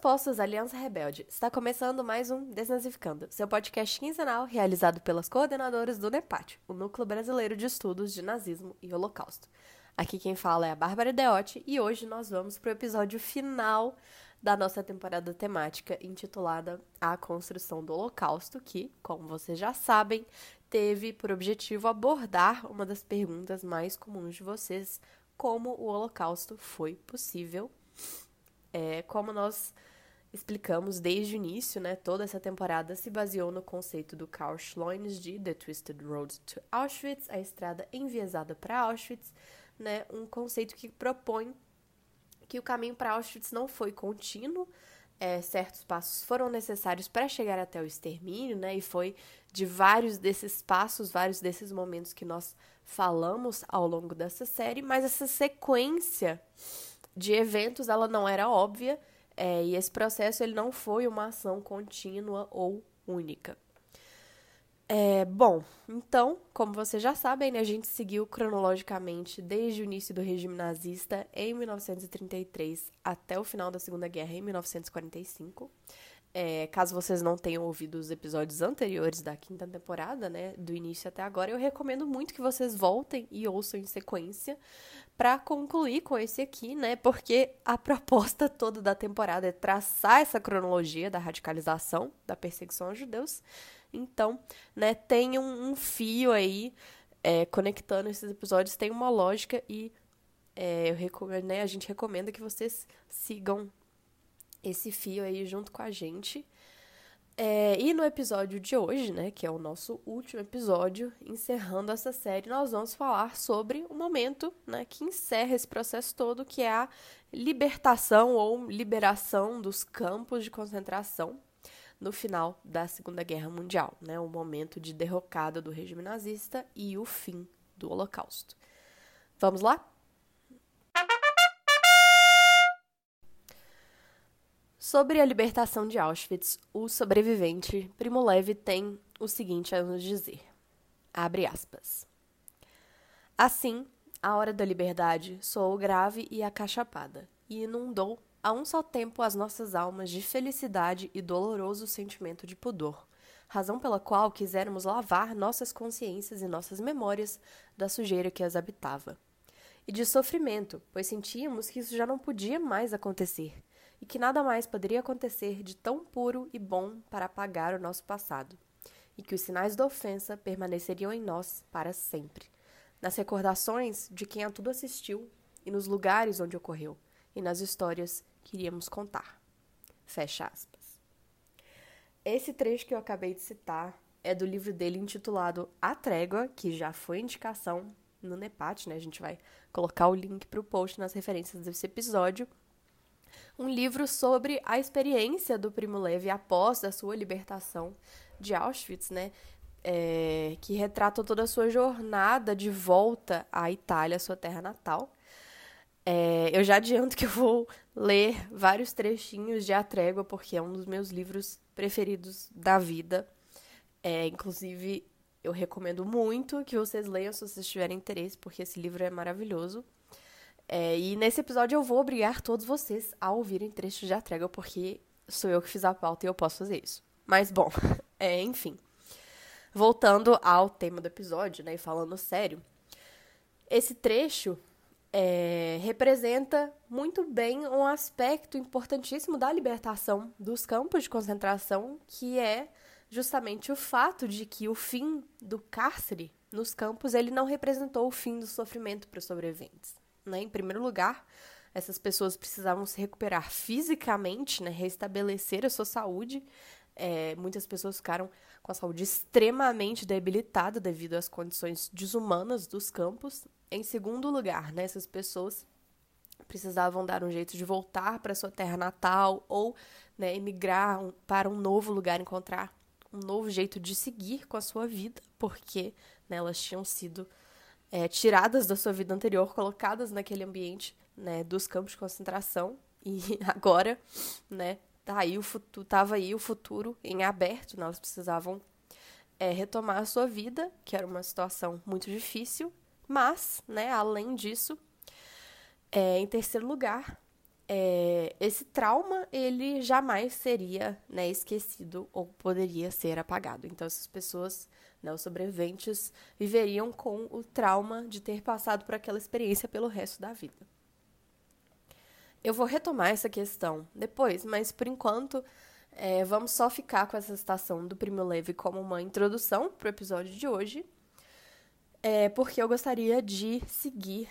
Postos, Aliança Rebelde. Está começando mais um Desnazificando, seu podcast quinzenal realizado pelas coordenadoras do NEPAT, o Núcleo Brasileiro de Estudos de Nazismo e Holocausto. Aqui quem fala é a Bárbara Deotti e hoje nós vamos para o episódio final da nossa temporada temática intitulada A Construção do Holocausto, que, como vocês já sabem, teve por objetivo abordar uma das perguntas mais comuns de vocês: como o Holocausto foi possível é, como nós explicamos desde o início, né, toda essa temporada se baseou no conceito do Karl Schloines de The Twisted Road to Auschwitz, a estrada enviesada para Auschwitz, né, um conceito que propõe que o caminho para Auschwitz não foi contínuo, é, certos passos foram necessários para chegar até o extermínio, né, e foi de vários desses passos, vários desses momentos que nós falamos ao longo dessa série, mas essa sequência de eventos ela não era óbvia é, e esse processo ele não foi uma ação contínua ou única. É, bom, então, como vocês já sabem, né, a gente seguiu cronologicamente desde o início do regime nazista em 1933 até o final da Segunda Guerra em 1945. É, caso vocês não tenham ouvido os episódios anteriores da quinta temporada, né, do início até agora, eu recomendo muito que vocês voltem e ouçam em sequência para concluir com esse aqui, né, porque a proposta toda da temporada é traçar essa cronologia da radicalização, da perseguição aos judeus. Então, né, tem um, um fio aí é, conectando esses episódios, tem uma lógica e é, eu recomendo, né, a gente recomenda que vocês sigam esse fio aí junto com a gente. É, e no episódio de hoje, né, que é o nosso último episódio, encerrando essa série, nós vamos falar sobre o momento né, que encerra esse processo todo, que é a libertação ou liberação dos campos de concentração no final da Segunda Guerra Mundial, né, o momento de derrocada do regime nazista e o fim do Holocausto. Vamos lá? Sobre a libertação de Auschwitz, o sobrevivente Primo Levi tem o seguinte a nos dizer. Abre aspas. Assim, a hora da liberdade soou grave e acachapada, e inundou a um só tempo as nossas almas de felicidade e doloroso sentimento de pudor, razão pela qual quiséramos lavar nossas consciências e nossas memórias da sujeira que as habitava. E de sofrimento, pois sentíamos que isso já não podia mais acontecer e que nada mais poderia acontecer de tão puro e bom para apagar o nosso passado, e que os sinais da ofensa permaneceriam em nós para sempre, nas recordações de quem a tudo assistiu e nos lugares onde ocorreu, e nas histórias que iríamos contar. Fecha aspas. Esse trecho que eu acabei de citar é do livro dele intitulado A Trégua, que já foi indicação no Nepat, né? A gente vai colocar o link para o post nas referências desse episódio um livro sobre a experiência do Primo Levi após a sua libertação de Auschwitz, né? É, que retrata toda a sua jornada de volta à Itália, sua terra natal. É, eu já adianto que eu vou ler vários trechinhos de A Trégua, porque é um dos meus livros preferidos da vida. É, inclusive, eu recomendo muito que vocês leiam se vocês tiverem interesse, porque esse livro é maravilhoso. É, e nesse episódio eu vou obrigar todos vocês a ouvirem trechos de A Trégua, porque sou eu que fiz a pauta e eu posso fazer isso. Mas, bom, é, enfim. Voltando ao tema do episódio, né, e falando sério, esse trecho é, representa muito bem um aspecto importantíssimo da libertação dos campos de concentração, que é justamente o fato de que o fim do cárcere nos campos ele não representou o fim do sofrimento para os sobreviventes. Né? Em primeiro lugar, essas pessoas precisavam se recuperar fisicamente, né? restabelecer a sua saúde. É, muitas pessoas ficaram com a saúde extremamente debilitada devido às condições desumanas dos campos. Em segundo lugar, né, essas pessoas precisavam dar um jeito de voltar para sua terra natal ou né, emigrar para um novo lugar, encontrar um novo jeito de seguir com a sua vida, porque né, elas tinham sido é, tiradas da sua vida anterior, colocadas naquele ambiente né, dos campos de concentração. E agora, né, tá aí o futuro, tava aí o futuro em aberto, né, elas precisavam é, retomar a sua vida, que era uma situação muito difícil, mas, né, além disso, é, em terceiro lugar, é, esse trauma ele jamais seria né, esquecido ou poderia ser apagado. Então essas pessoas, né, os sobreviventes, viveriam com o trauma de ter passado por aquela experiência pelo resto da vida. Eu vou retomar essa questão depois, mas por enquanto é, vamos só ficar com essa citação do Primo Levi como uma introdução para o episódio de hoje, é, porque eu gostaria de seguir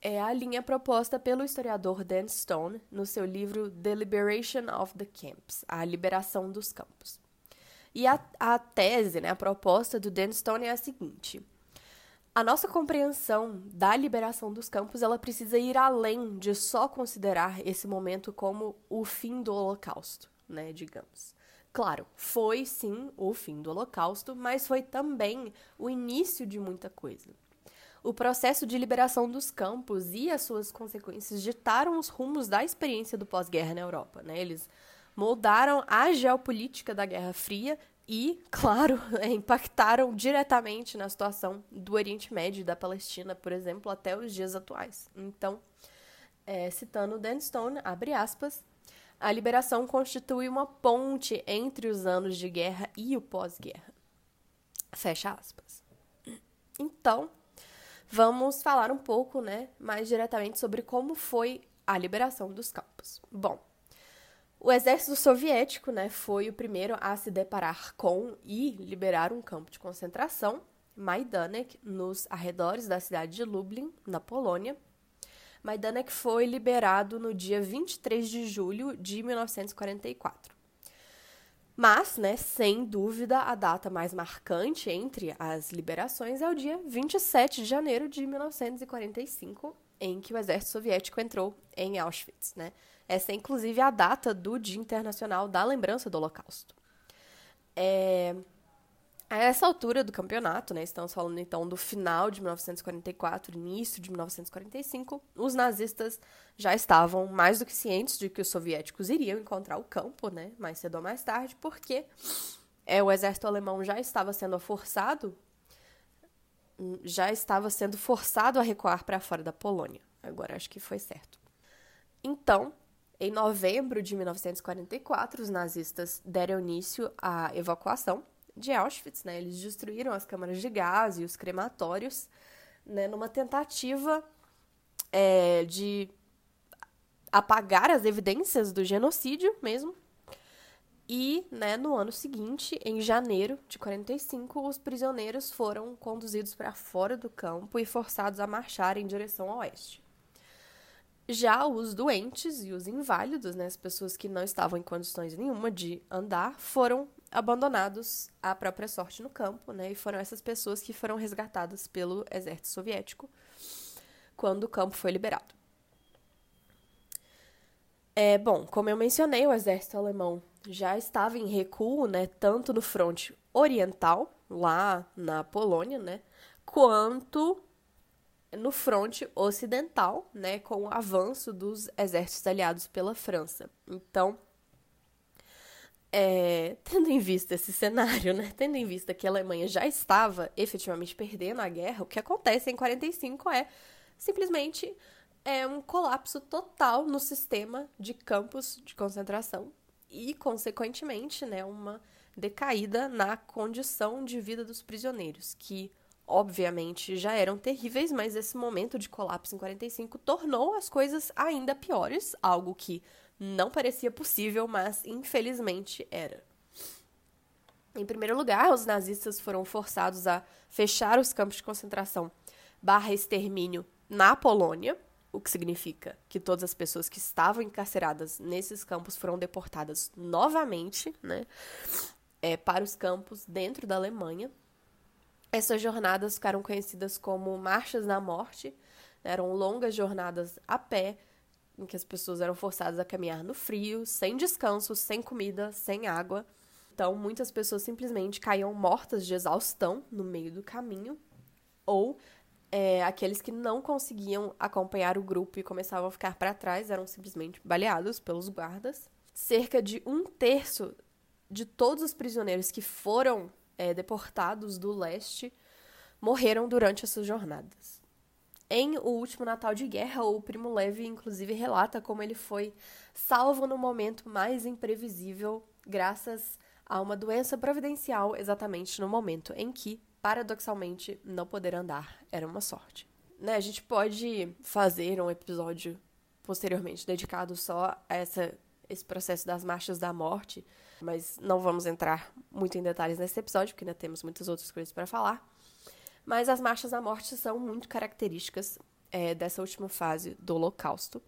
é, a linha proposta pelo historiador Dan Stone no seu livro The Liberation of the Camps A Liberação dos Campos. E a, a tese, né, a proposta do Dan Stone é a seguinte. A nossa compreensão da liberação dos campos, ela precisa ir além de só considerar esse momento como o fim do Holocausto né, digamos. Claro, foi sim o fim do Holocausto, mas foi também o início de muita coisa. O processo de liberação dos campos e as suas consequências ditaram os rumos da experiência do pós-guerra na Europa. Né? Eles moldaram a geopolítica da Guerra Fria e, claro, impactaram diretamente na situação do Oriente Médio e da Palestina, por exemplo, até os dias atuais. Então, é, citando Dan Stone, abre aspas, a liberação constitui uma ponte entre os anos de guerra e o pós-guerra. Fecha aspas. Então, vamos falar um pouco, né, mais diretamente sobre como foi a liberação dos campos. Bom, o exército soviético, né, foi o primeiro a se deparar com e liberar um campo de concentração, Majdanek, nos arredores da cidade de Lublin, na Polônia, Majdanek foi liberado no dia 23 de julho de 1944. Mas, né, sem dúvida, a data mais marcante entre as liberações é o dia 27 de janeiro de 1945, em que o exército soviético entrou em Auschwitz. Né? Essa é, inclusive, a data do Dia Internacional da Lembrança do Holocausto. É, a essa altura do campeonato, né, estamos falando então do final de 1944, início de 1945, os nazistas já estavam mais do que cientes de que os soviéticos iriam encontrar o campo, né, mais cedo ou mais tarde, porque é, o exército alemão já estava sendo forçado, já estava sendo forçado a recuar para fora da Polônia. Agora acho que foi certo. Então, em novembro de 1944, os nazistas deram início à evacuação de Auschwitz, né? Eles destruíram as câmaras de gás e os crematórios, né? Numa tentativa é, de apagar as evidências do genocídio mesmo. E, né, no ano seguinte, em janeiro de 45, os prisioneiros foram conduzidos para fora do campo e forçados a marchar em direção ao oeste. Já os doentes e os inválidos, né, as pessoas que não estavam em condições nenhuma de andar, foram abandonados à própria sorte no campo, né? E foram essas pessoas que foram resgatadas pelo exército soviético quando o campo foi liberado. É, bom, como eu mencionei, o exército alemão já estava em recuo, né, tanto no fronte oriental, lá na Polônia, né, quanto no fronte ocidental, né, com o avanço dos exércitos aliados pela França. Então, é, tendo em vista esse cenário, né, tendo em vista que a Alemanha já estava efetivamente perdendo a guerra, o que acontece em 45 é simplesmente é um colapso total no sistema de campos de concentração e, consequentemente, né, uma decaída na condição de vida dos prisioneiros, que obviamente já eram terríveis, mas esse momento de colapso em 45 tornou as coisas ainda piores, algo que não parecia possível, mas infelizmente era. Em primeiro lugar, os nazistas foram forçados a fechar os campos de concentração barra extermínio na Polônia, o que significa que todas as pessoas que estavam encarceradas nesses campos foram deportadas novamente, né, é, para os campos dentro da Alemanha. Essas jornadas ficaram conhecidas como Marchas da Morte, eram longas jornadas a pé, em que as pessoas eram forçadas a caminhar no frio, sem descanso, sem comida, sem água. Então, muitas pessoas simplesmente caíam mortas de exaustão no meio do caminho, ou é, aqueles que não conseguiam acompanhar o grupo e começavam a ficar para trás eram simplesmente baleados pelos guardas. Cerca de um terço de todos os prisioneiros que foram é, deportados do leste morreram durante essas jornadas. Em O Último Natal de Guerra, o Primo Levi, inclusive, relata como ele foi salvo no momento mais imprevisível, graças a uma doença providencial, exatamente no momento em que, paradoxalmente, não poder andar era uma sorte. Né, a gente pode fazer um episódio posteriormente dedicado só a essa, esse processo das marchas da morte, mas não vamos entrar muito em detalhes nesse episódio, porque ainda temos muitas outras coisas para falar. Mas as marchas da morte são muito características é, dessa última fase do Holocausto.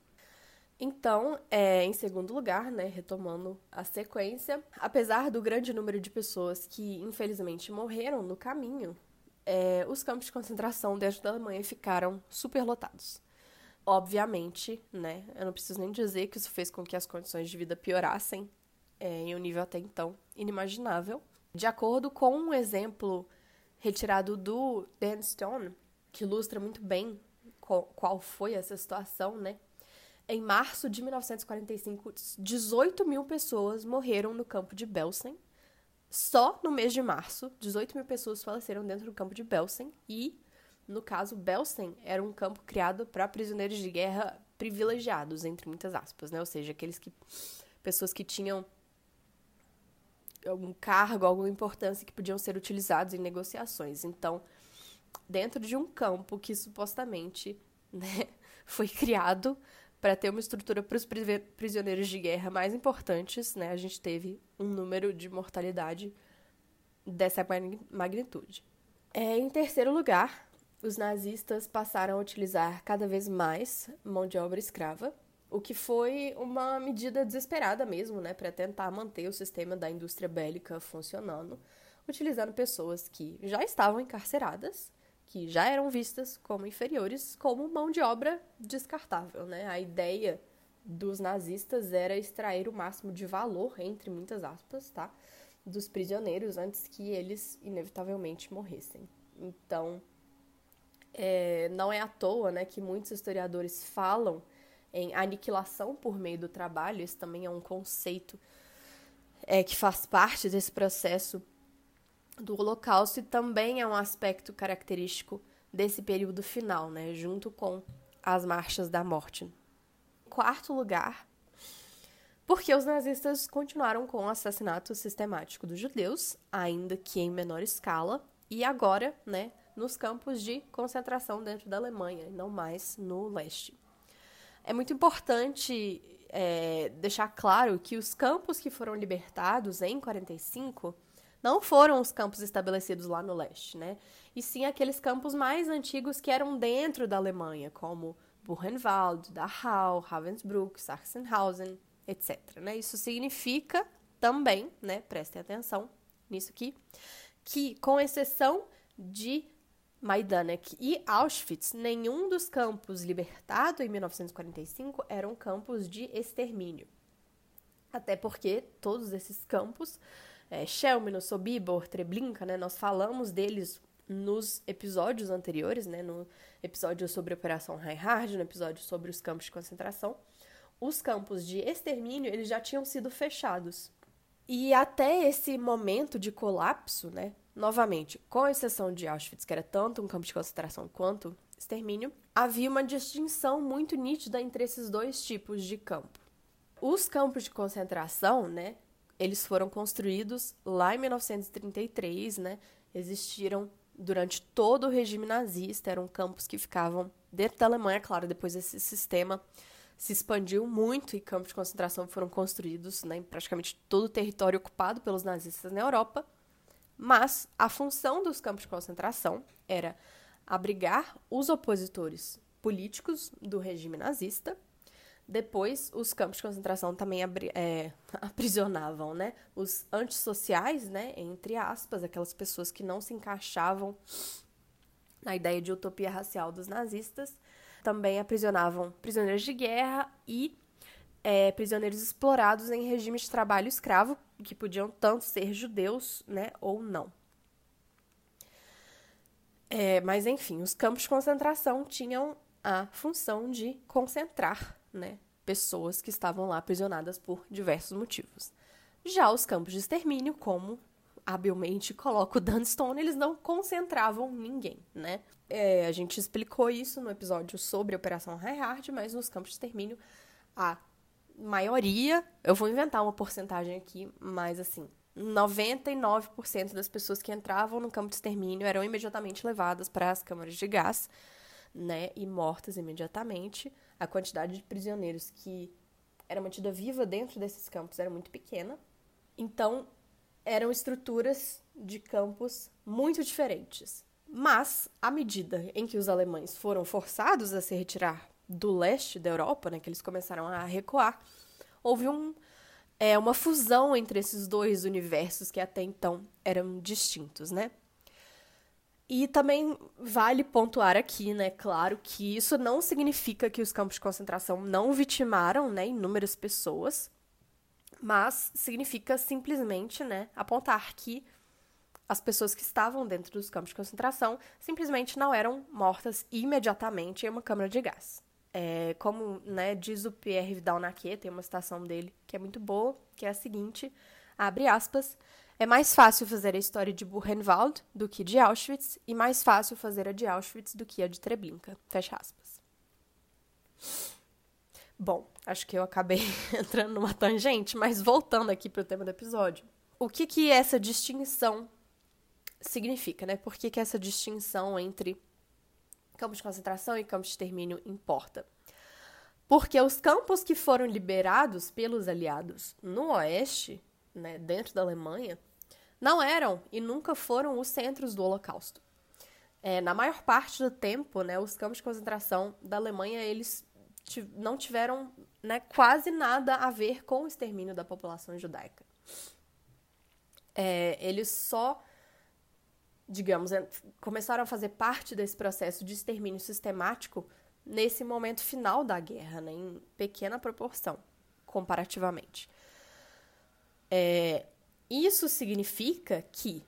Então, é, em segundo lugar, né, retomando a sequência, apesar do grande número de pessoas que infelizmente morreram no caminho, é, os campos de concentração dentro da Alemanha ficaram superlotados. Obviamente, né, eu não preciso nem dizer que isso fez com que as condições de vida piorassem é, em um nível até então inimaginável. De acordo com um exemplo retirado do Dan Stone, que ilustra muito bem qual, foi essa situação, né? Em março de 1945, 18 mil pessoas morreram no campo de Belsen. Só no mês de março, 18 mil pessoas faleceram dentro do campo de Belsen. E, no caso, Belsen era um campo criado para prisioneiros de guerra privilegiados, entre muitas aspas, né? Ou seja, aqueles que. pessoas que tinham algum cargo, alguma importância que podiam ser utilizados em negociações. Então, dentro de um campo que supostamente né, foi criado para ter uma estrutura para os prisioneiros de guerra mais importantes, né, a gente teve um número de mortalidade dessa magnitude. É, em terceiro lugar, os nazistas passaram a utilizar cada vez mais mão de obra escrava, o que foi uma medida desesperada mesmo, né, para tentar manter o sistema da indústria bélica funcionando, utilizando pessoas que já estavam encarceradas, que já eram vistas como inferiores, como mão de obra descartável, né? A ideia dos nazistas era extrair o máximo de valor, entre muitas aspas, tá? Dos prisioneiros antes que eles inevitavelmente morressem. Então, é, não é à toa, né, que muitos historiadores falam em aniquilação por meio do trabalho, isso também é um conceito é, que faz parte desse processo do Holocausto e também é um aspecto característico desse período final, né, junto com as marchas da morte. Em quarto lugar, porque os nazistas continuaram com o assassinato sistemático dos judeus, ainda que em menor escala, e agora, né, nos campos de concentração dentro da Alemanha, e não mais no leste. É muito importante é, deixar claro que os campos que foram libertados em 45 não foram os campos estabelecidos lá no leste, né? E sim aqueles campos mais antigos que eram dentro da Alemanha, como Buchenwald, Dachau, Ravensbrück, Sachsenhausen, etc. Né? Isso significa também, né, prestem atenção nisso aqui, que com exceção de Majdanek e Auschwitz, nenhum dos campos libertados em 1945 eram campos de extermínio. Até porque todos esses campos, é, Chelmno, Sobibor, Treblinka, né, nós falamos deles nos episódios anteriores, né, no episódio sobre a Operação Reinhard, no episódio sobre os campos de concentração, os campos de extermínio eles já tinham sido fechados. E até esse momento de colapso, né, Novamente, com exceção de Auschwitz, que era tanto um campo de concentração quanto extermínio, havia uma distinção muito nítida entre esses dois tipos de campo. Os campos de concentração, né, eles foram construídos lá em 1933, né, existiram durante todo o regime nazista, eram campos que ficavam dentro da Alemanha, claro, depois esse sistema se expandiu muito e campos de concentração foram construídos né, em praticamente todo o território ocupado pelos nazistas na Europa. Mas a função dos campos de concentração era abrigar os opositores políticos do regime nazista. Depois, os campos de concentração também é, aprisionavam né, os antissociais, né, entre aspas, aquelas pessoas que não se encaixavam na ideia de utopia racial dos nazistas. Também aprisionavam prisioneiros de guerra e é, prisioneiros explorados em regimes de trabalho escravo, que podiam tanto ser judeus, né, ou não. É, mas enfim, os campos de concentração tinham a função de concentrar, né, pessoas que estavam lá aprisionadas por diversos motivos. Já os campos de extermínio, como habilmente coloca o Dunstone, eles não concentravam ninguém, né? É, a gente explicou isso no episódio sobre a Operação Reinhardt, mas nos campos de extermínio, a maioria, eu vou inventar uma porcentagem aqui, mas assim, 99% das pessoas que entravam no campo de extermínio eram imediatamente levadas para as câmaras de gás, né, e mortas imediatamente. A quantidade de prisioneiros que era mantida viva dentro desses campos era muito pequena. Então, eram estruturas de campos muito diferentes. Mas, à medida em que os alemães foram forçados a se retirar do leste da Europa, né, que eles começaram a recuar, houve um, é, uma fusão entre esses dois universos que até então eram distintos, né? E também vale pontuar aqui, né, claro, que isso não significa que os campos de concentração não vitimaram, né, inúmeras pessoas, mas significa simplesmente, né, apontar que as pessoas que estavam dentro dos campos de concentração simplesmente não eram mortas imediatamente em uma câmara de gás. É, como né, diz o Pierre Vidal Naquet, tem uma citação dele que é muito boa, que é a seguinte, abre aspas, é mais fácil fazer a história de Buchenwald do que de Auschwitz, e mais fácil fazer a de Auschwitz do que a de Treblinka. Fecha aspas. Bom, acho que eu acabei entrando numa tangente, mas voltando aqui para o tema do episódio. O que que essa distinção significa, né? Por que, que essa distinção entre campos de concentração e campos de extermínio importa? Porque os campos que foram liberados pelos aliados no oeste, né, dentro da Alemanha, não eram e nunca foram os centros do Holocausto. É, na maior parte do tempo, né, os campos de concentração da Alemanha eles não tiveram né, quase nada a ver com o extermínio da população judaica. É, eles só digamos, começaram a fazer parte desse processo de extermínio sistemático nesse momento final da guerra, né, em pequena proporção, comparativamente. É, isso significa que,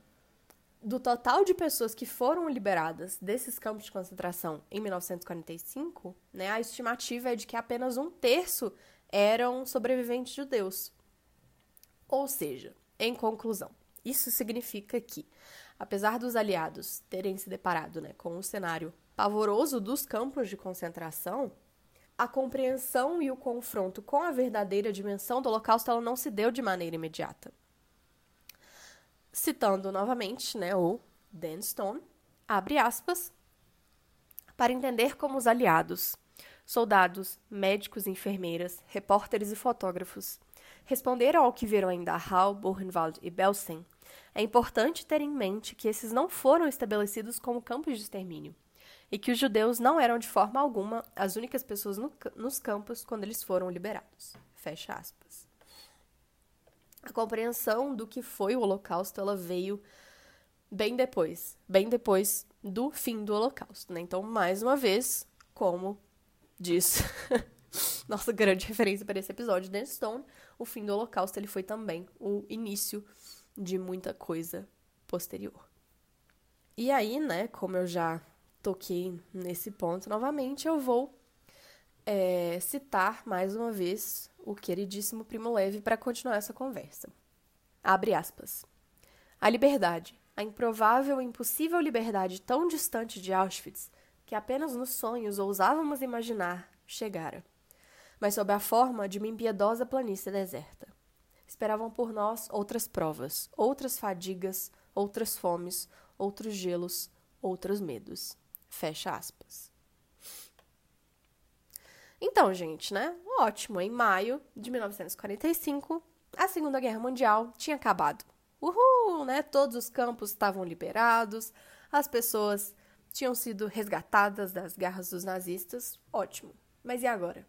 do total de pessoas que foram liberadas desses campos de concentração em 1945, né, a estimativa é de que apenas um terço eram sobreviventes judeus. Ou seja, em conclusão, isso significa que apesar dos aliados terem se deparado né, com o cenário pavoroso dos campos de concentração, a compreensão e o confronto com a verdadeira dimensão do Holocausto ela não se deu de maneira imediata. Citando novamente né, o Dan Stone, abre aspas, para entender como os aliados, soldados, médicos, enfermeiras, repórteres e fotógrafos, responderam ao que viram em Dachau, Buchenwald e Belsen é importante ter em mente que esses não foram estabelecidos como campos de extermínio e que os judeus não eram de forma alguma as únicas pessoas no, nos campos quando eles foram liberados. Fecha aspas. A compreensão do que foi o Holocausto ela veio bem depois, bem depois do fim do Holocausto, né? Então, mais uma vez, como diz nossa grande referência para esse episódio, Dan Stone, o fim do Holocausto ele foi também o início de muita coisa posterior. E aí, né, como eu já toquei nesse ponto novamente, eu vou é, citar mais uma vez o queridíssimo Primo Levi para continuar essa conversa. Abre aspas. A liberdade, a improvável e impossível liberdade tão distante de Auschwitz que apenas nos sonhos ousávamos imaginar, chegara, mas sob a forma de uma impiedosa planície deserta esperavam por nós outras provas, outras fadigas, outras fomes, outros gelos, outros medos. Fecha aspas. Então, gente, né? Ótimo. Em maio de 1945, a Segunda Guerra Mundial tinha acabado. Uhul, né? Todos os campos estavam liberados, as pessoas tinham sido resgatadas das garras dos nazistas. Ótimo. Mas e agora?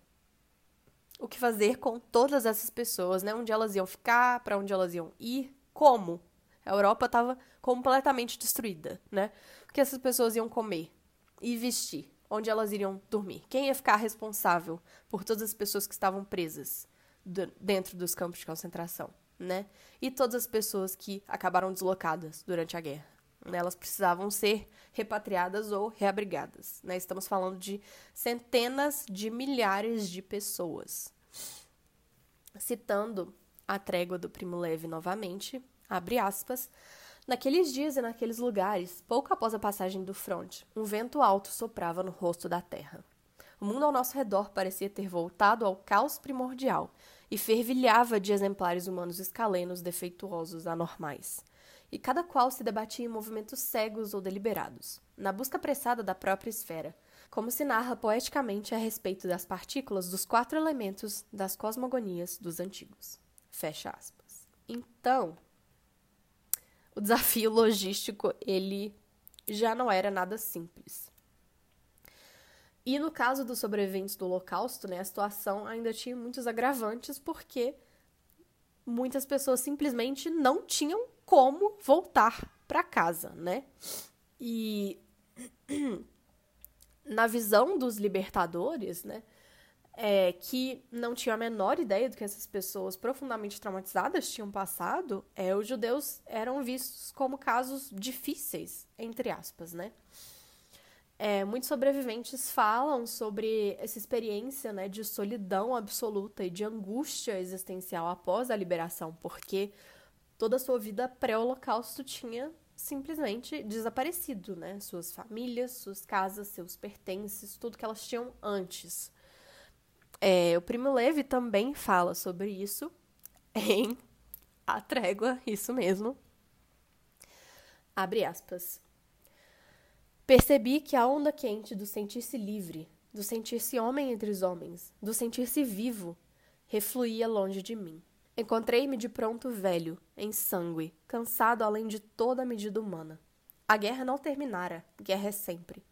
O que fazer com todas essas pessoas, né? Onde elas iam ficar, para onde elas iam ir, como. A Europa estava completamente destruída, né? O que essas pessoas iam comer e vestir, onde elas iriam dormir. Quem ia ficar responsável por todas as pessoas que estavam presas dentro dos campos de concentração, né? E todas as pessoas que acabaram deslocadas durante a guerra. Né? Elas precisavam ser repatriadas ou reabrigadas. Né? Estamos falando de centenas de milhares de pessoas. Citando a trégua do Primo Leve novamente, abre aspas, Naqueles dias e naqueles lugares, pouco após a passagem do fronte, um vento alto soprava no rosto da terra. O mundo ao nosso redor parecia ter voltado ao caos primordial e fervilhava de exemplares humanos escalenos, defeituosos, anormais. E cada qual se debatia em movimentos cegos ou deliberados, na busca apressada da própria esfera, como se narra poeticamente a respeito das partículas dos quatro elementos das cosmogonias dos antigos. Fecha aspas. Então, o desafio logístico ele já não era nada simples. E no caso dos sobreviventes do Holocausto, né, a situação ainda tinha muitos agravantes porque muitas pessoas simplesmente não tinham como voltar para casa, né? E na visão dos libertadores, né, é, que não tinham a menor ideia do que essas pessoas profundamente traumatizadas tinham passado, é, os judeus eram vistos como casos difíceis, entre aspas, né? É, muitos sobreviventes falam sobre essa experiência né, de solidão absoluta e de angústia existencial após a liberação, porque toda a sua vida pré-holocausto tinha simplesmente desaparecido, né? Suas famílias, suas casas, seus pertences, tudo que elas tinham antes. É, o Primo Levi também fala sobre isso em A Trégua, isso mesmo. Abre aspas. Percebi que a onda quente do sentir-se livre, do sentir-se homem entre os homens, do sentir-se vivo, refluía longe de mim. Encontrei-me de pronto velho, em sangue, cansado além de toda a medida humana. A guerra não terminara, guerra é sempre.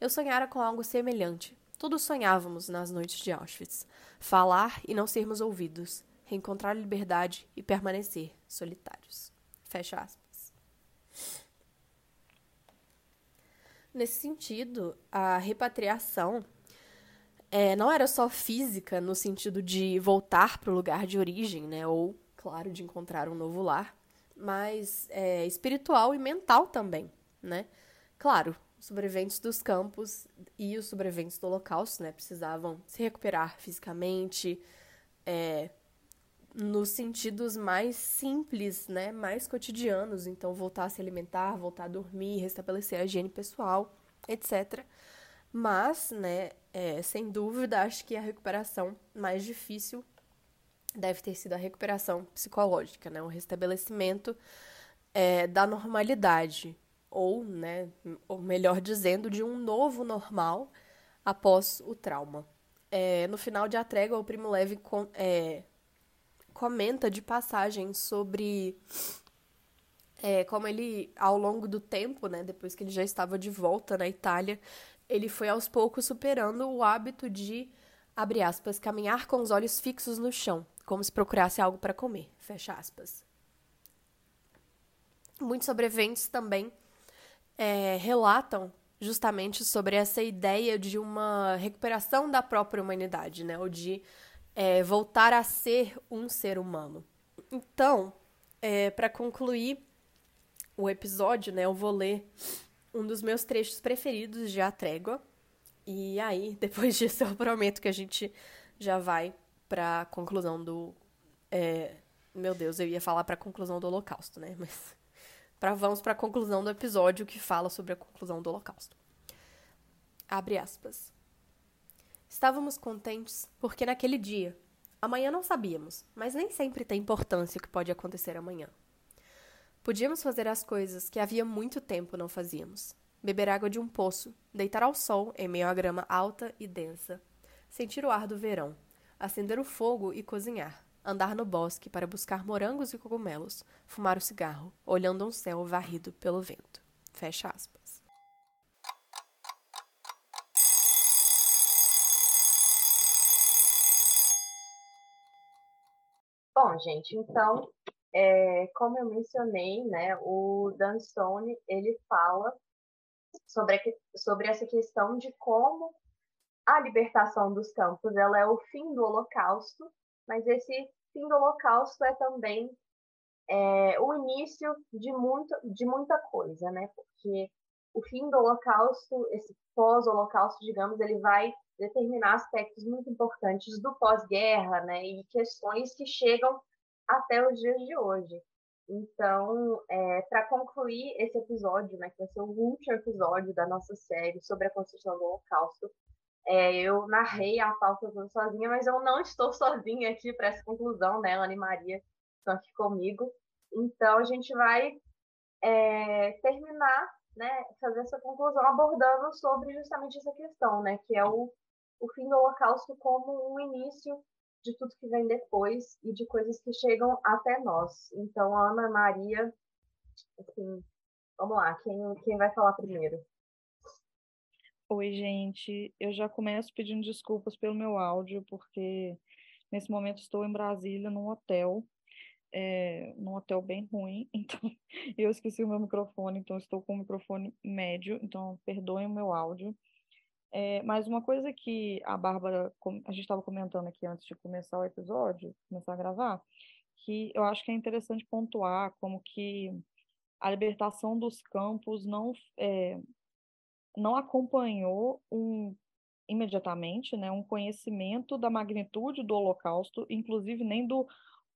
Eu sonhara com algo semelhante, Todos sonhávamos nas noites de Auschwitz. Falar e não sermos ouvidos. Reencontrar a liberdade e permanecer solitários. Fecha aspas. Nesse sentido, a repatriação é, não era só física, no sentido de voltar para o lugar de origem, né? Ou, claro, de encontrar um novo lar, mas é, espiritual e mental também, né? Claro, os sobreviventes dos campos e os sobreviventes do Holocausto, né, precisavam se recuperar fisicamente, é, nos sentidos mais simples, né, mais cotidianos, então voltar a se alimentar, voltar a dormir, restabelecer a higiene pessoal, etc. Mas, né, é, sem dúvida, acho que a recuperação mais difícil deve ter sido a recuperação psicológica, né, o restabelecimento é, da normalidade, ou, né, ou melhor dizendo, de um novo normal após o trauma. É, no final de A Trégua, o Primo Levi com, é, comenta de passagem sobre é, como ele, ao longo do tempo, né, depois que ele já estava de volta na Itália, ele foi aos poucos superando o hábito de, abre aspas, caminhar com os olhos fixos no chão, como se procurasse algo para comer, fecha aspas. Muitos sobreviventes também é, relatam justamente sobre essa ideia de uma recuperação da própria humanidade, né? Ou de é, voltar a ser um ser humano. Então, é, para concluir o episódio, né, eu vou ler um dos meus trechos preferidos de A Trégua. E aí, depois disso, eu prometo que a gente já vai para a conclusão do. É, meu Deus, eu ia falar para a conclusão do Holocausto, né? Mas Pra, vamos para a conclusão do episódio que fala sobre a conclusão do Holocausto. Abre aspas. Estávamos contentes porque naquele dia, amanhã não sabíamos, mas nem sempre tem importância o que pode acontecer amanhã. Podíamos fazer as coisas que havia muito tempo não fazíamos: beber água de um poço, deitar ao sol em meio à grama alta e densa, sentir o ar do verão, acender o fogo e cozinhar, andar no bosque para buscar morangos e cogumelos, fumar o cigarro, olhando um céu varrido pelo vento. Fecha aspas. Bom, gente, então, é, como eu mencionei, né, o Dan Stone, ele fala sobre, a, sobre essa questão de como a libertação dos campos ela é o fim do Holocausto mas esse fim do Holocausto é também é, o início de, muito, de muita coisa, né? Porque o fim do Holocausto, esse pós-Holocausto, digamos, ele vai determinar aspectos muito importantes do pós-guerra, né? E questões que chegam até os dias de hoje. Então, é, para concluir esse episódio, né, que vai ser o último episódio da nossa série sobre a construção do Holocausto, é, eu narrei a pauta sozinha, mas eu não estou sozinha aqui para essa conclusão, né? Ana e Maria estão aqui comigo. Então, a gente vai é, terminar, né, fazer essa conclusão abordando sobre justamente essa questão, né, que é o, o fim do Holocausto como um início de tudo que vem depois e de coisas que chegam até nós. Então, Ana, Maria, assim, vamos lá, quem, quem vai falar primeiro? Oi, gente. Eu já começo pedindo desculpas pelo meu áudio, porque nesse momento estou em Brasília, num hotel, é, num hotel bem ruim, então eu esqueci o meu microfone, então estou com o microfone médio, então perdoem o meu áudio. É, mas uma coisa que a Bárbara, a gente estava comentando aqui antes de começar o episódio, começar a gravar, que eu acho que é interessante pontuar como que a libertação dos campos não, é, não acompanhou um, imediatamente né, um conhecimento da magnitude do Holocausto, inclusive nem do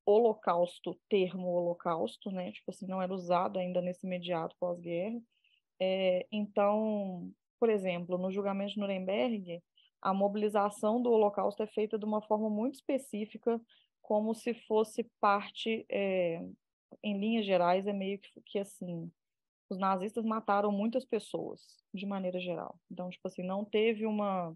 Holocausto, termo Holocausto, né, tipo assim, não era usado ainda nesse imediato pós-guerra. É, então, por exemplo, no julgamento de Nuremberg, a mobilização do Holocausto é feita de uma forma muito específica, como se fosse parte, é, em linhas gerais, é meio que, que assim, os nazistas mataram muitas pessoas, de maneira geral. Então, tipo assim, não teve uma,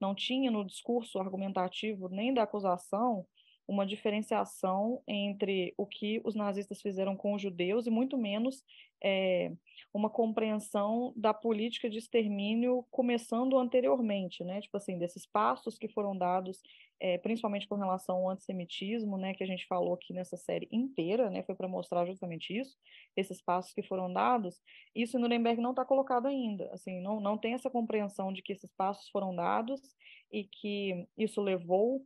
não tinha no discurso argumentativo nem da acusação uma diferenciação entre o que os nazistas fizeram com os judeus e muito menos é, uma compreensão da política de extermínio começando anteriormente, né? Tipo assim, desses passos que foram dados, é, principalmente com relação ao antissemitismo, né? Que a gente falou aqui nessa série inteira, né? Foi para mostrar justamente isso, esses passos que foram dados. Isso em Nuremberg não está colocado ainda, assim, não, não tem essa compreensão de que esses passos foram dados e que isso levou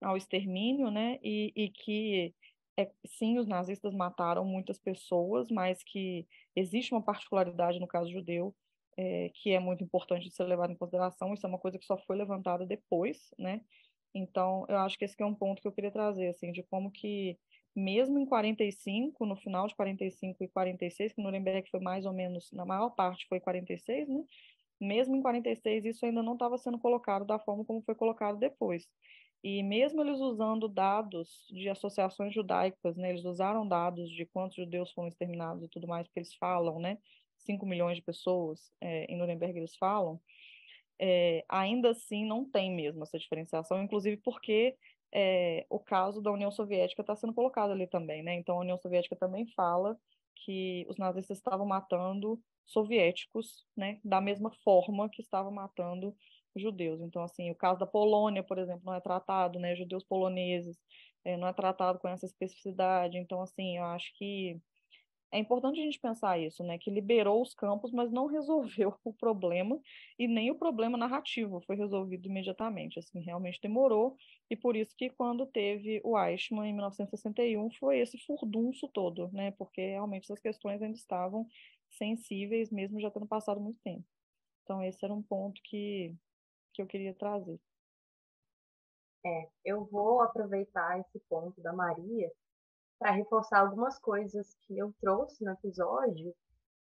ao extermínio, né? E, e que é, sim, os nazistas mataram muitas pessoas, mas que existe uma particularidade no caso judeu é, que é muito importante de ser levada em consideração. Isso é uma coisa que só foi levantada depois, né? Então, eu acho que esse é um ponto que eu queria trazer, assim, de como que mesmo em 45, no final de 45 e 46, que Nuremberg foi mais ou menos, na maior parte foi 46, né? Mesmo em 46, isso ainda não estava sendo colocado da forma como foi colocado depois. E mesmo eles usando dados de associações judaicas, né, eles usaram dados de quantos judeus foram exterminados e tudo mais, porque eles falam, né, 5 milhões de pessoas, é, em Nuremberg eles falam, é, ainda assim não tem mesmo essa diferenciação, inclusive porque é, o caso da União Soviética está sendo colocado ali também, né? Então a União Soviética também fala que os nazistas estavam matando soviéticos, né, da mesma forma que estavam matando judeus. Então, assim, o caso da Polônia, por exemplo, não é tratado, né? Judeus poloneses, é, não é tratado com essa especificidade. Então, assim, eu acho que é importante a gente pensar isso, né? Que liberou os campos, mas não resolveu o problema e nem o problema narrativo foi resolvido imediatamente. Assim, realmente demorou e por isso que quando teve o Eichmann em 1961 foi esse furdunço todo, né? Porque realmente essas questões ainda estavam sensíveis, mesmo já tendo passado muito tempo. Então esse era um ponto que que eu queria trazer. É, eu vou aproveitar esse ponto da Maria para reforçar algumas coisas que eu trouxe no episódio.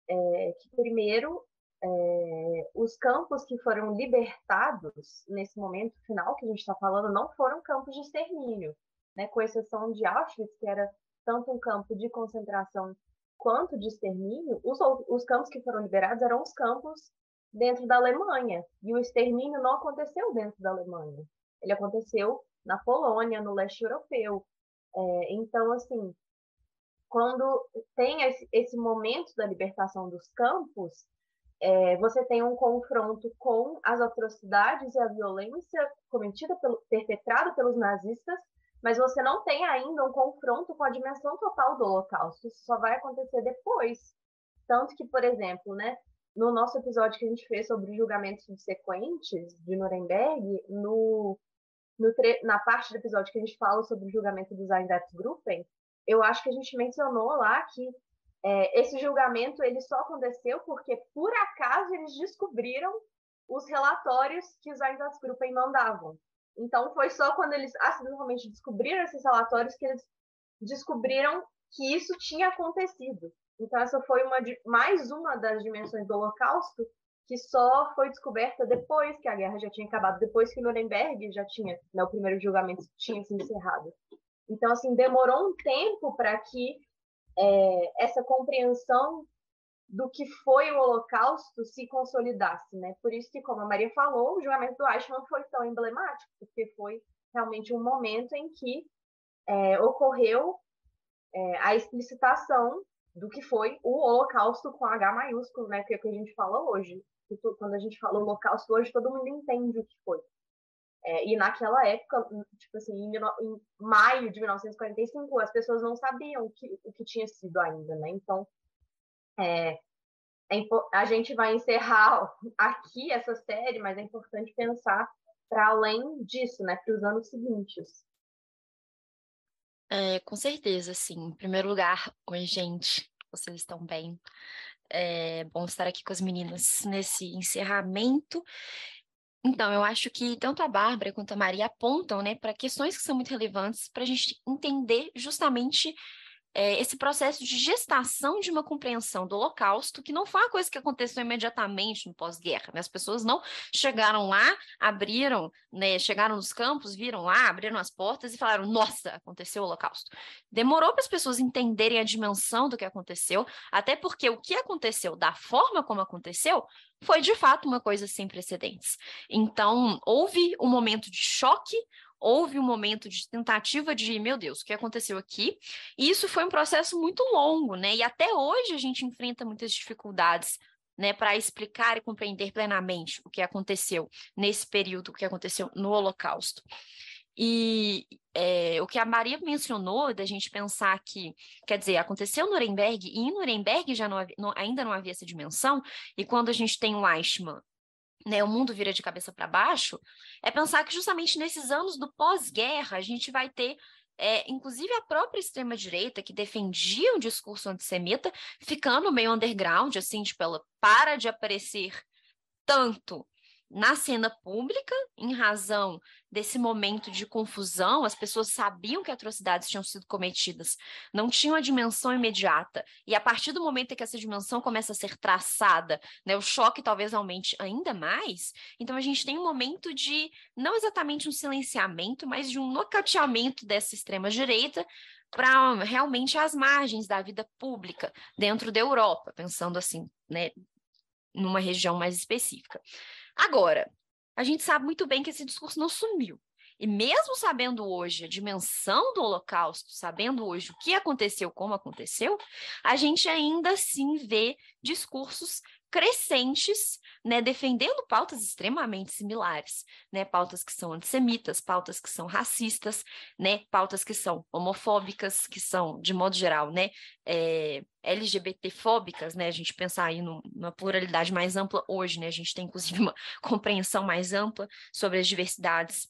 É, que primeiro, é, os campos que foram libertados nesse momento final que a gente está falando não foram campos de extermínio, né? com exceção de Auschwitz, que era tanto um campo de concentração quanto de extermínio, os, os campos que foram liberados eram os campos dentro da Alemanha. E o extermínio não aconteceu dentro da Alemanha. Ele aconteceu na Polônia, no leste europeu. É, então, assim, quando tem esse, momento da libertação dos campos, é, você tem um confronto com as atrocidades e a violência cometida, pelo, perpetrada pelos nazistas, mas você não tem ainda um confronto com a dimensão total do Holocausto. Isso só vai acontecer depois. Tanto que, por exemplo, né, no nosso episódio que a gente fez sobre julgamentos subsequentes de Nuremberg, no, no na parte do episódio que a gente fala sobre o julgamento dos Einsatzgruppen, eu acho que a gente mencionou lá que é, esse julgamento ele só aconteceu porque, por acaso, eles descobriram os relatórios que os Einsatzgruppen mandavam. Então, foi só quando eles acidentalmente descobriram esses relatórios que eles descobriram que isso tinha acontecido. Então, essa foi uma, mais uma das dimensões do Holocausto que só foi descoberta depois que a guerra já tinha acabado, depois que Nuremberg já tinha, né, o primeiro julgamento tinha se encerrado. Então, assim, demorou um tempo para que é, essa compreensão do que foi o Holocausto se consolidasse, né? Por isso que, como a Maria falou, o julgamento do Eichmann foi tão emblemático, porque foi realmente um momento em que é, ocorreu é, a explicitação do que foi o Holocausto com H maiúsculo, né? Que é o que a gente fala hoje. Quando a gente fala Holocausto hoje, todo mundo entende o que foi. É, e naquela época, tipo assim, em, em, maio de 1945, as pessoas não sabiam o que, o que tinha sido ainda, né? Então, é, é, a gente vai encerrar aqui essa série, mas é importante pensar para além disso, né? Para os anos seguintes. É, com certeza, sim. Em primeiro lugar, oi, gente, vocês estão bem? É bom estar aqui com as meninas nesse encerramento. Então, eu acho que tanto a Bárbara quanto a Maria apontam né, para questões que são muito relevantes para a gente entender justamente é, esse processo de gestação de uma compreensão do Holocausto, que não foi uma coisa que aconteceu imediatamente no pós-guerra. Né? As pessoas não chegaram lá, abriram, né, chegaram nos campos, viram lá, abriram as portas e falaram: Nossa, aconteceu o Holocausto. Demorou para as pessoas entenderem a dimensão do que aconteceu, até porque o que aconteceu, da forma como aconteceu, foi de fato uma coisa sem precedentes. Então, houve um momento de choque, houve um momento de tentativa de, meu Deus, o que aconteceu aqui? E isso foi um processo muito longo, né? E até hoje a gente enfrenta muitas dificuldades né, para explicar e compreender plenamente o que aconteceu nesse período, o que aconteceu no Holocausto. E é, o que a Maria mencionou, da gente pensar que, quer dizer, aconteceu no Nuremberg, e em Nuremberg já não havia, não, ainda não havia essa dimensão, e quando a gente tem o Eichmann né, o mundo vira de cabeça para baixo, é pensar que justamente nesses anos do pós-guerra a gente vai ter, é, inclusive a própria extrema-direita que defendia um discurso antissemita, ficando meio underground, assim, tipo, ela para de aparecer tanto na cena pública, em razão desse momento de confusão, as pessoas sabiam que atrocidades tinham sido cometidas, não tinham a dimensão imediata. E a partir do momento em que essa dimensão começa a ser traçada, né, o choque talvez aumente ainda mais. Então a gente tem um momento de não exatamente um silenciamento, mas de um nocauteamento dessa extrema direita para realmente as margens da vida pública dentro da Europa, pensando assim, né, numa região mais específica. Agora, a gente sabe muito bem que esse discurso não sumiu. E mesmo sabendo hoje a dimensão do Holocausto, sabendo hoje o que aconteceu, como aconteceu, a gente ainda assim vê discursos crescentes, né, defendendo pautas extremamente similares, né, pautas que são antissemitas, pautas que são racistas, né, pautas que são homofóbicas, que são, de modo geral, né, é, LGBTfóbicas, né, a gente pensar aí numa pluralidade mais ampla hoje, né, a gente tem inclusive uma compreensão mais ampla sobre as diversidades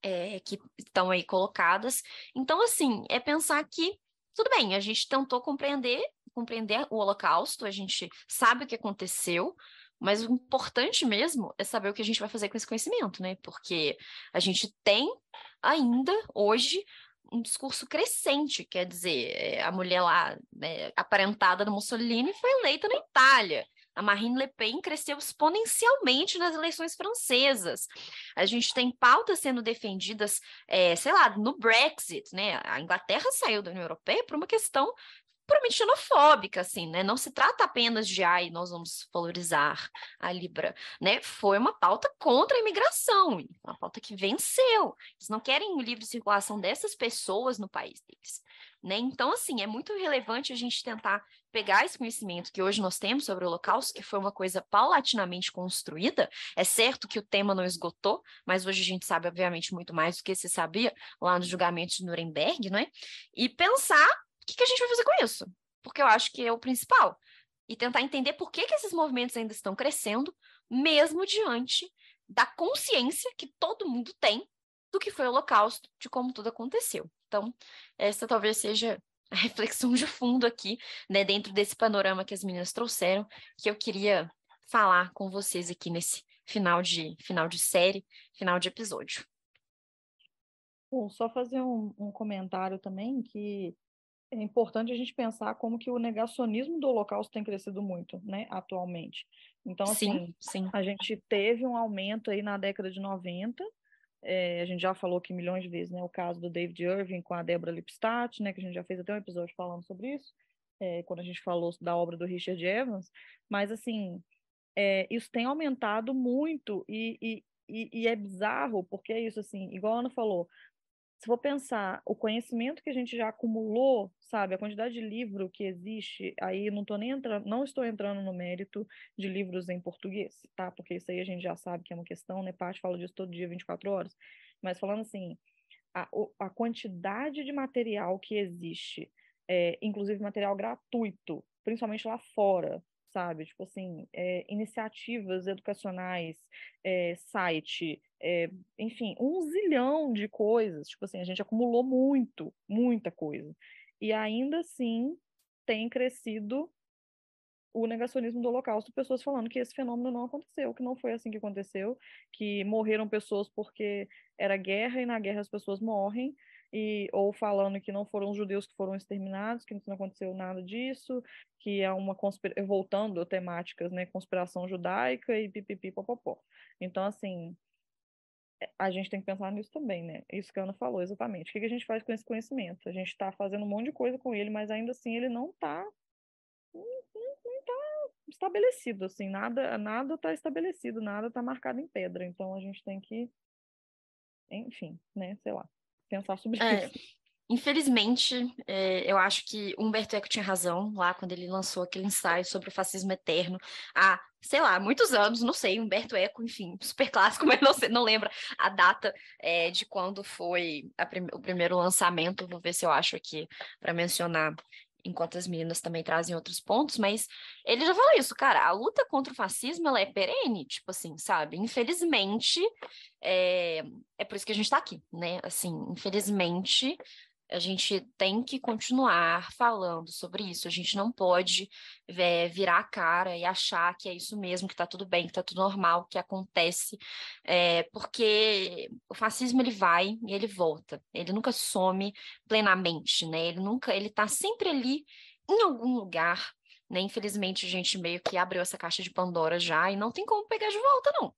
é, que estão aí colocadas. Então, assim, é pensar que tudo bem, a gente tentou compreender compreender o Holocausto, a gente sabe o que aconteceu, mas o importante mesmo é saber o que a gente vai fazer com esse conhecimento, né? Porque a gente tem ainda hoje um discurso crescente, quer dizer, é, a mulher lá, né, aparentada do Mussolini, foi eleita na Itália. A Marine Le Pen cresceu exponencialmente nas eleições francesas. A gente tem pautas sendo defendidas, é, sei lá, no Brexit, né? A Inglaterra saiu da União Europeia por uma questão puramente xenofóbica, assim, né? Não se trata apenas de, ai, nós vamos valorizar a Libra, né? Foi uma pauta contra a imigração, uma pauta que venceu. Eles não querem livre circulação dessas pessoas no país deles, né? Então, assim, é muito relevante a gente tentar pegar esse conhecimento que hoje nós temos sobre o Holocausto, que foi uma coisa paulatinamente construída. É certo que o tema não esgotou, mas hoje a gente sabe, obviamente, muito mais do que se sabia lá no julgamento de Nuremberg, não é? E pensar que, que a gente vai fazer com isso? Porque eu acho que é o principal. E tentar entender por que, que esses movimentos ainda estão crescendo, mesmo diante da consciência que todo mundo tem do que foi o Holocausto, de como tudo aconteceu. Então, essa talvez seja reflexão de fundo aqui, né, dentro desse panorama que as meninas trouxeram, que eu queria falar com vocês aqui nesse final de final de série, final de episódio. Bom, só fazer um, um comentário também que é importante a gente pensar como que o negacionismo do Holocausto tem crescido muito, né, atualmente. Então, assim, sim, sim. a gente teve um aumento aí na década de 90, é, a gente já falou aqui milhões de vezes, né, o caso do David Irving com a Deborah Lipstadt, né, que a gente já fez até um episódio falando sobre isso, é, quando a gente falou da obra do Richard Evans, mas, assim, é, isso tem aumentado muito e, e, e, e é bizarro, porque é isso, assim, igual a Ana falou, se for pensar o conhecimento que a gente já acumulou, sabe, a quantidade de livro que existe, aí não tô nem entrando, não estou entrando no mérito de livros em português, tá? Porque isso aí a gente já sabe que é uma questão, né? Parte fala disso todo dia, 24 horas. Mas falando assim, a, a quantidade de material que existe, é, inclusive material gratuito, principalmente lá fora, sabe? Tipo assim, é, iniciativas educacionais, é, site, é, enfim, um zilhão de coisas. Tipo assim, a gente acumulou muito, muita coisa. E ainda assim tem crescido o negacionismo do Holocausto, pessoas falando que esse fenômeno não aconteceu, que não foi assim que aconteceu, que morreram pessoas porque era guerra e na guerra as pessoas morrem, e ou falando que não foram os judeus que foram exterminados, que não aconteceu nada disso, que é uma conspiração, voltando a temáticas, né, conspiração judaica e pipipi popopó. Então, assim, a gente tem que pensar nisso também, né? Isso que a Ana falou, exatamente. O que a gente faz com esse conhecimento? A gente está fazendo um monte de coisa com ele, mas ainda assim ele não está não está estabelecido, assim, nada nada está estabelecido, nada está marcado em pedra. Então a gente tem que, enfim, né, sei lá pensar sobre é, isso. Infelizmente, é, eu acho que Humberto Eco tinha razão lá quando ele lançou aquele ensaio sobre o fascismo eterno há, sei lá, muitos anos, não sei, Humberto Eco, enfim, super clássico, mas não, não lembra a data é, de quando foi prim o primeiro lançamento. Vou ver se eu acho aqui para mencionar enquanto as meninas também trazem outros pontos, mas ele já falou isso, cara, a luta contra o fascismo, ela é perene, tipo assim, sabe? Infelizmente, é, é por isso que a gente está aqui, né? Assim, infelizmente, a gente tem que continuar falando sobre isso. A gente não pode é, virar a cara e achar que é isso mesmo, que está tudo bem, que está tudo normal, que acontece, é, porque o fascismo ele vai e ele volta. Ele nunca some plenamente, né? Ele nunca, ele está sempre ali em algum lugar. Né? Infelizmente, a gente meio que abriu essa caixa de Pandora já e não tem como pegar de volta, não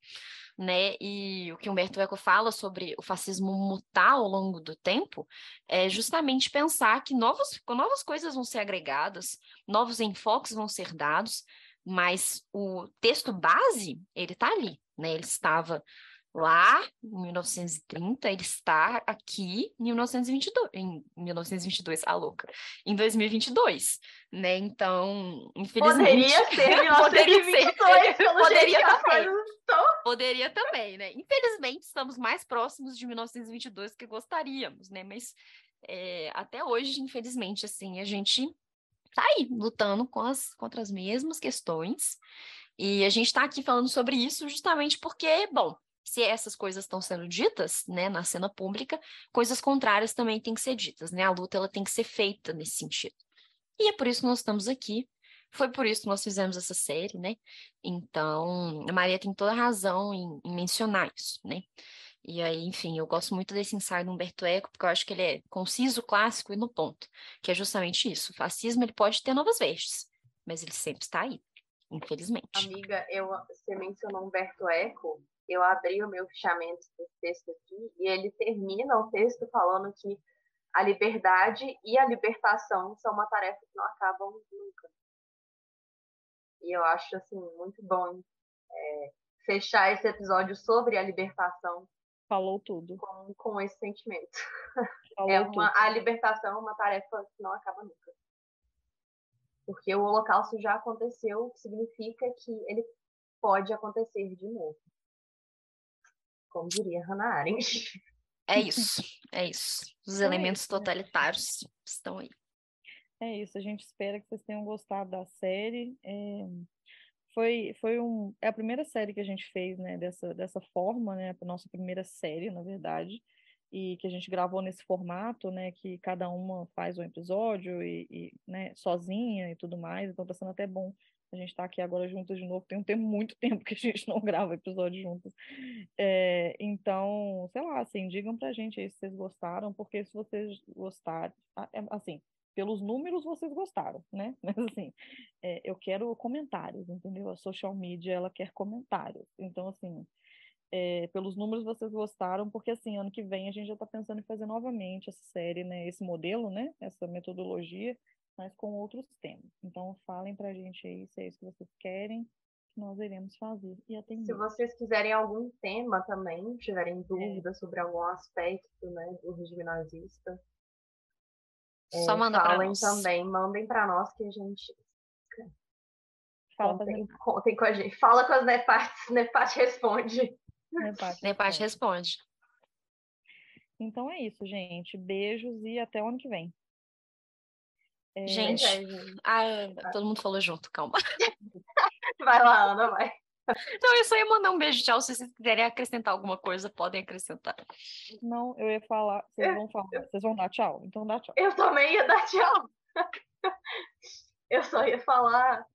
né? E o que Humberto Eco fala sobre o fascismo mutar ao longo do tempo é justamente pensar que novas, novas coisas vão ser agregadas, novos enfoques vão ser dados, mas o texto base, ele está ali, né? Ele estava lá em 1930, ele está aqui em 1922, em 1922, a louca, em 2022, né? Então, infelizmente... Poderia ser 1922, poderia ser, poderia também, poderia também, né? Infelizmente, estamos mais próximos de 1922 que gostaríamos, né? Mas é, até hoje, infelizmente, assim, a gente tá aí lutando com as, contra as mesmas questões, e a gente está aqui falando sobre isso justamente porque, bom, se essas coisas estão sendo ditas, né, na cena pública, coisas contrárias também têm que ser ditas, né? A luta ela tem que ser feita nesse sentido. E é por isso que nós estamos aqui. Foi por isso que nós fizemos essa série, né? Então, a Maria tem toda razão em, em mencionar isso, né? E aí, enfim, eu gosto muito desse ensaio do Humberto Eco, porque eu acho que ele é conciso, clássico e no ponto, que é justamente isso. O fascismo ele pode ter novas vestes, mas ele sempre está aí, infelizmente. Amiga, eu, você mencionou Humberto Eco, eu abri o meu fichamento desse texto aqui e ele termina o texto falando que a liberdade e a libertação são uma tarefa que não acabam nunca. E eu acho assim muito bom é, fechar esse episódio sobre a libertação. Falou tudo. Com, com esse sentimento. Falou é uma, a libertação é uma tarefa que não acaba nunca. Porque o holocausto já aconteceu, o que significa que ele pode acontecer de novo como diria Hannah Arendt. É isso, é isso. Os é elementos isso, totalitários né? estão aí. É isso, a gente espera que vocês tenham gostado da série. É, foi, foi um, é a primeira série que a gente fez, né, dessa, dessa forma, né, a nossa primeira série, na verdade, e que a gente gravou nesse formato, né, que cada uma faz um episódio e, e né, sozinha e tudo mais, então tá sendo até bom a gente está aqui agora juntas de novo, tem um tempo, muito tempo que a gente não grava episódio juntas. É, então, sei lá, assim, digam pra gente aí se vocês gostaram, porque se vocês gostarem, é, assim, pelos números vocês gostaram, né? Mas assim, é, eu quero comentários, entendeu? A social media, ela quer comentários. Então, assim, é, pelos números vocês gostaram, porque assim, ano que vem a gente já está pensando em fazer novamente essa série, né? Esse modelo, né? Essa metodologia, mas com outros temas. Então, falem pra gente aí se é isso que vocês querem, que nós iremos fazer e atender. Se vocês quiserem algum tema também, tiverem dúvidas é. sobre algum aspecto, né, do regime nazista, só é, manda falem nós. também, mandem para nós que a gente Fala contem, contem com a gente. Fala com as Nepates, Nepate responde. Nepate responde. Então é isso, gente. Beijos e até o ano que vem. É... Gente, é, gente. Ah, todo mundo falou junto, calma. vai lá, Ana, vai. Então, eu só ia mandar um beijo, tchau. Se vocês quiserem acrescentar alguma coisa, podem acrescentar. Não, eu ia falar, vocês vão falar, vocês vão dar tchau, então dá tchau. Eu também ia dar tchau. eu só ia falar,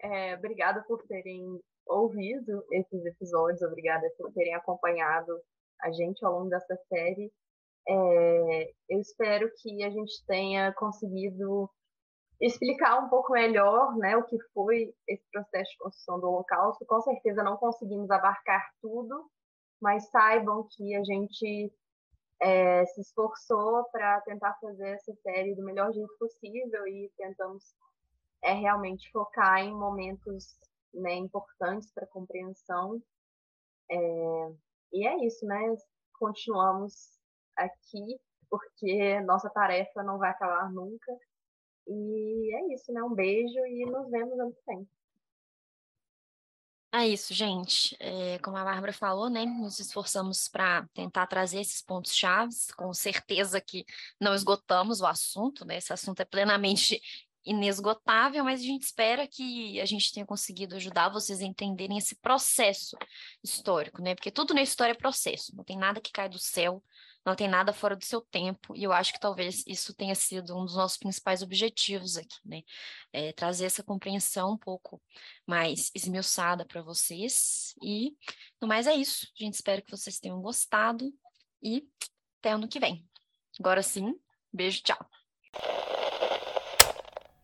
é, obrigada por terem ouvido esses episódios, obrigada por terem acompanhado a gente ao longo dessa série. É, eu espero que a gente tenha conseguido explicar um pouco melhor né, o que foi esse processo de construção do Holocausto. Com certeza não conseguimos abarcar tudo, mas saibam que a gente é, se esforçou para tentar fazer essa série do melhor jeito possível e tentamos é, realmente focar em momentos né, importantes para compreensão. É, e é isso, né? Continuamos aqui porque nossa tarefa não vai acabar nunca e é isso, né? Um beijo e nos vemos ano que vem. É isso, gente. É, como a Bárbara falou, né? Nos esforçamos para tentar trazer esses pontos chaves. Com certeza que não esgotamos o assunto, né? Esse assunto é plenamente inesgotável, mas a gente espera que a gente tenha conseguido ajudar vocês a entenderem esse processo histórico, né? Porque tudo na história é processo, não tem nada que cai do céu, não tem nada fora do seu tempo, e eu acho que talvez isso tenha sido um dos nossos principais objetivos aqui, né? É trazer essa compreensão um pouco mais esmiuçada para vocês, e no mais é isso. A gente espera que vocês tenham gostado, e até ano que vem. Agora sim, beijo, tchau.